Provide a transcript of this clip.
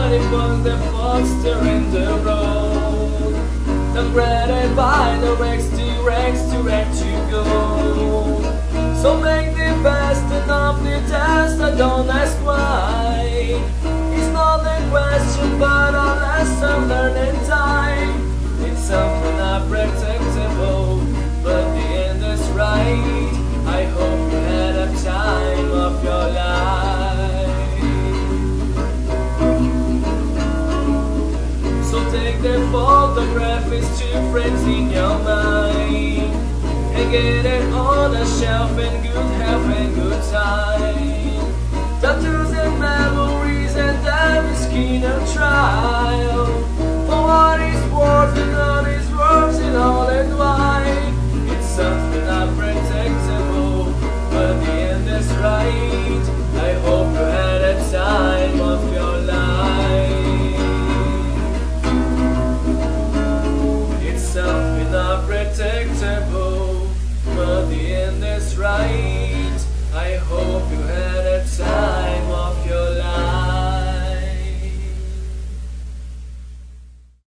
But it was the monster in the road. Downgraded by the Rex, T-Rex, to Rex you go. So make the best of the test, I don't ask why. It's not a question but a lesson learned That photograph is too in your mind. And get it on a shelf and good health and good time. Tattoos and memories and time skin keen trial. For what is worth and all is worth and all and why? It's something unprotectable but the end is right. night.